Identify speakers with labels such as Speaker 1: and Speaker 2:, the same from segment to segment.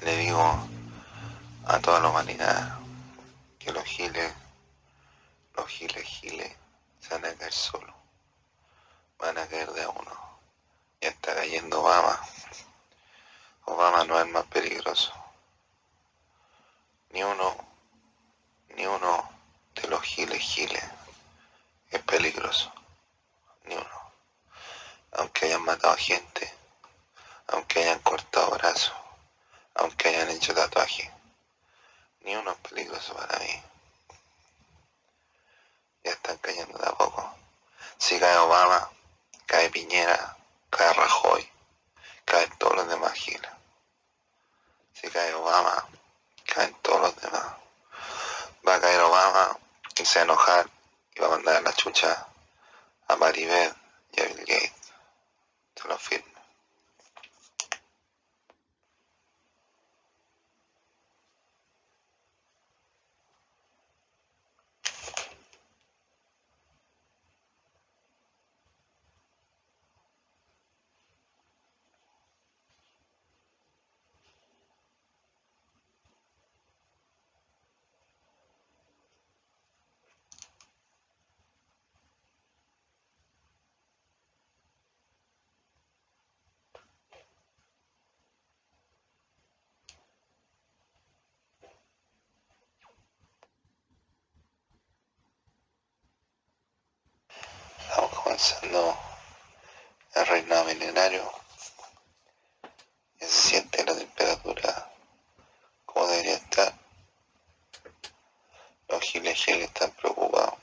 Speaker 1: Le digo a toda la humanidad que los giles, los giles giles, se van a caer solos. Van a caer de uno. Ya está cayendo Obama. Obama no es más peligroso. Ni uno, ni uno de los giles giles es peligroso. Ni uno. Aunque hayan matado gente, aunque hayan cortado brazos, aunque hayan hecho tatuajes, ni uno es peligroso para mí. Ya están cayendo de a poco. Si cae Obama, cae Piñera, cae Rajoy, caen todos los demás giles. Si cae Obama, caen todos los demás. Va a caer Obama y se va a enojar y va a mandar la chucha a Maribel y a Bill Gates. Se lo firmo. Comenzando el reinado milenario. Ya se siente la temperatura como debería estar. Los giles giles están preocupados.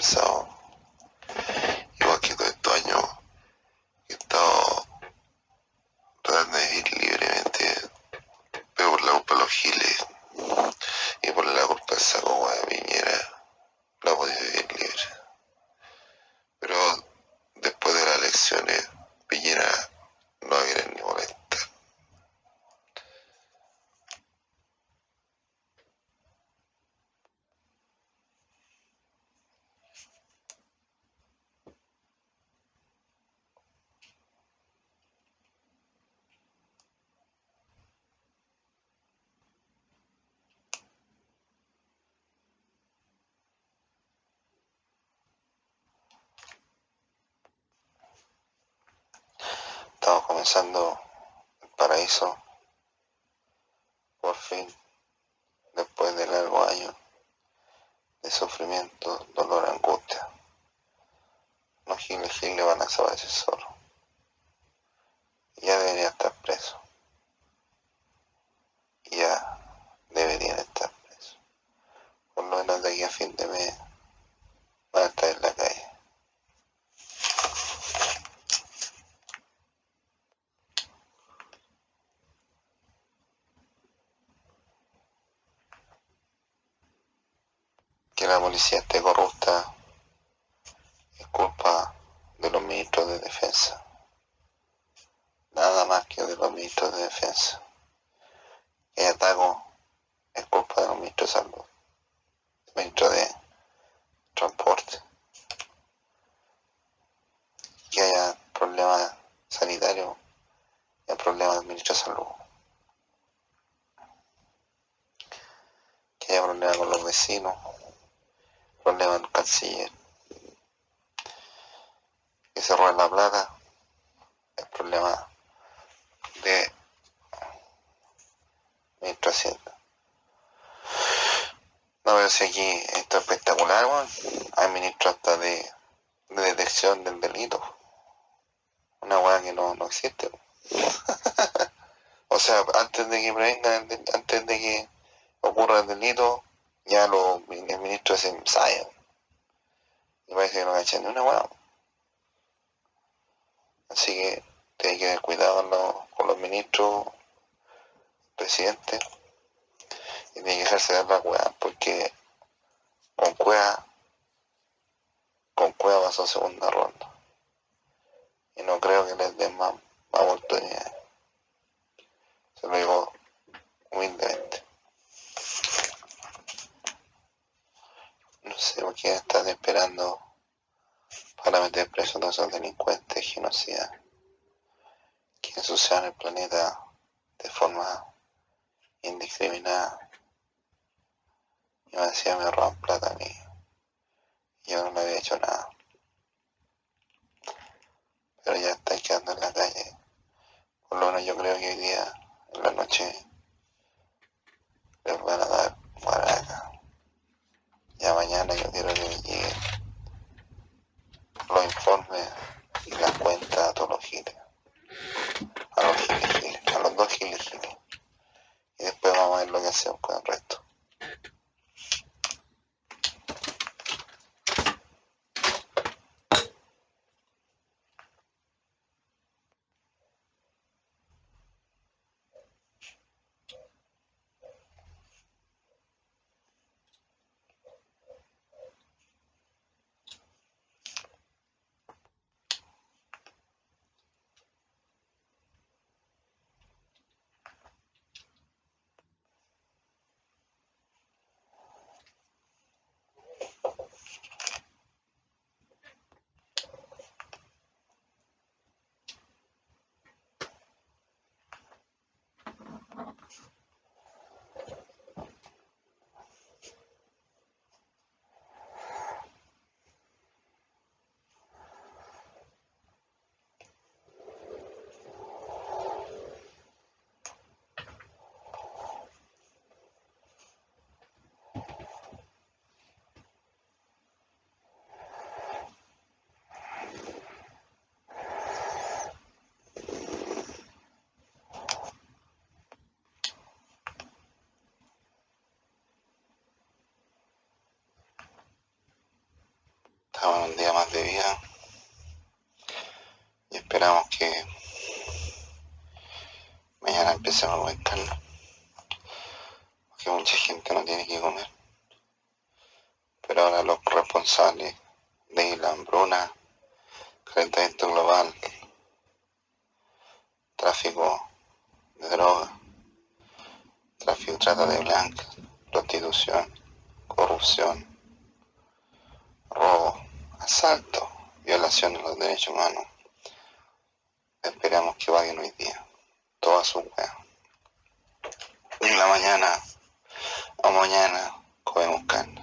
Speaker 1: So comenzando el paraíso. Por fin, después de largos años de sufrimiento, dolor, angustia. Los giles giles van a desaparecer solos. Ya deberían estar presos. Ya deberían estar presos. Por lo menos de aquí a fin de mes van a estar en la calle. que la policía esté corrupta es culpa de los ministros de defensa. los ministros de defensa. Que ataco es culpa de los ministros de salud, ministro de transporte. Que haya problemas sanitarios, y problemas del ministro de salud. Que haya problemas con los vecinos, problemas del canciller. Que se roben la plata, el problema de ministro Hacienda. No veo si aquí esto es espectacular, weón. Hay ministro hasta de, de detección del delito. Una weá que no, no existe. o sea, antes de que prevengan, antes de que ocurra el delito, ya los el ministro se ensayan. Y parece que no cachan ni una weá. Así que tiene que tener cuidado con los, con los ministros, presidentes, y tiene que dejarse dar la weá, porque con cueva, con cueva pasó segunda ronda. Y no creo que les den más, más oportunidades. Se lo digo humildemente. Sé por qué están esperando para meter preso a todos esos delincuentes genocidas que ensucian el planeta de forma indiscriminada. Y me decía me roban plata a mí. Yo no le había hecho nada. Pero ya están quedando en la calle. Por lo menos yo creo que hoy día, en la noche, les van a dar maraca. Ya mañana yo quiero que me lleguen los informes y las cuentas a todos los giles. A los giles, giles, a los dos giles, giles. Y después vamos a ver lo que hacemos con el resto. Estamos en un día más de vida y esperamos que mañana empecemos a buen caldo. Porque mucha gente no tiene que comer. Pero ahora los responsables de la hambruna, calentamiento global, tráfico de drogas, tráfico, trata de blancas, prostitución, corrupción, robo, asalto, violación de los derechos humanos. Esperamos que vayan hoy día. Toda su. En la mañana o mañana comemos carne.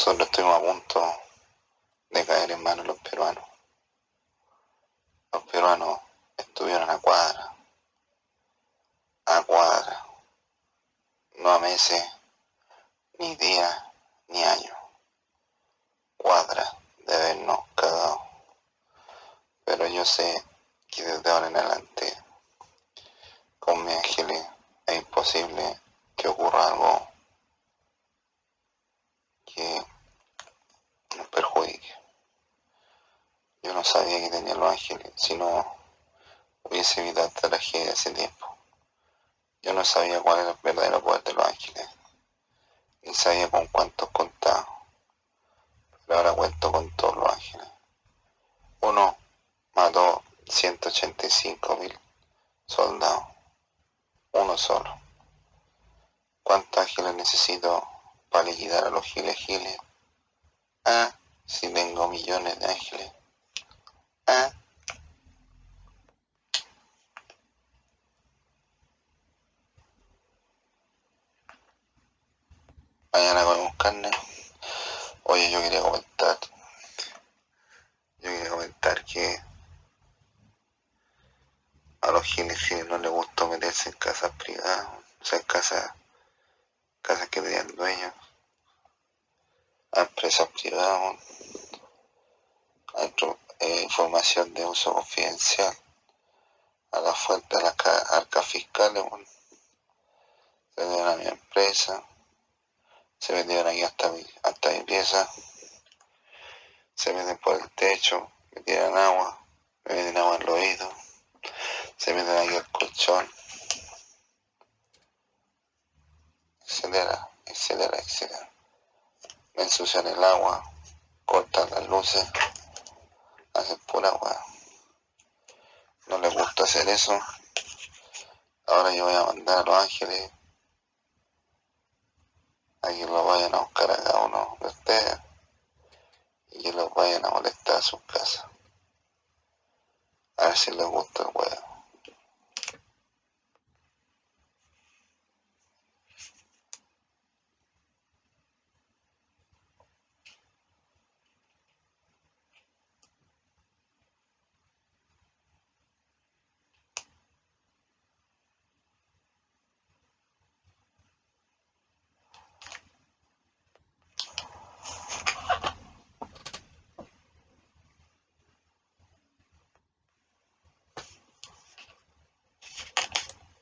Speaker 1: Nosotros estuvimos a punto de caer en manos los peruanos. Los peruanos estuvieron a cuadra, a cuadra, no a meses, ni días, ni años. Cuadra de vernos cagados. Pero yo sé que desde ahora en adelante con mis ángeles es imposible que ocurra algo que Yo no sabía que tenía los ángeles, si no hubiese evitado esta tragedia hace tiempo. Yo no sabía cuál era el verdadero poder de los ángeles, ni sabía con cuántos contaba, pero ahora cuento con todos los ángeles. Uno mató 185 mil soldados, uno solo. ¿Cuántos ángeles necesito para liquidar a los giles giles? Ah, si tengo millones de ángeles. Ah. Mañana comemos carne. Oye, yo quería comentar. Yo quería comentar que a los giles no les gustó meterse en casas privadas, o sea, en casas, casas que tenían dueños, a empresas privadas, a eh, información de uso confidencial, a la fuente de las arcas fiscales, se metieron a mi empresa, se metieron aquí hasta mi, hasta mi pieza, se meten por el techo, me tiran agua, me meten agua en los oídos se meten aquí el colchón, etcétera, etcétera, etcétera. Me ensucian el agua, cortan las luces, hacen pura agua. No les gusta hacer eso. Ahora yo voy a mandar a los ángeles a que los vayan a buscar a cada uno de ustedes y que los vayan a molestar a sus casas. A ver si les gusta el huevo.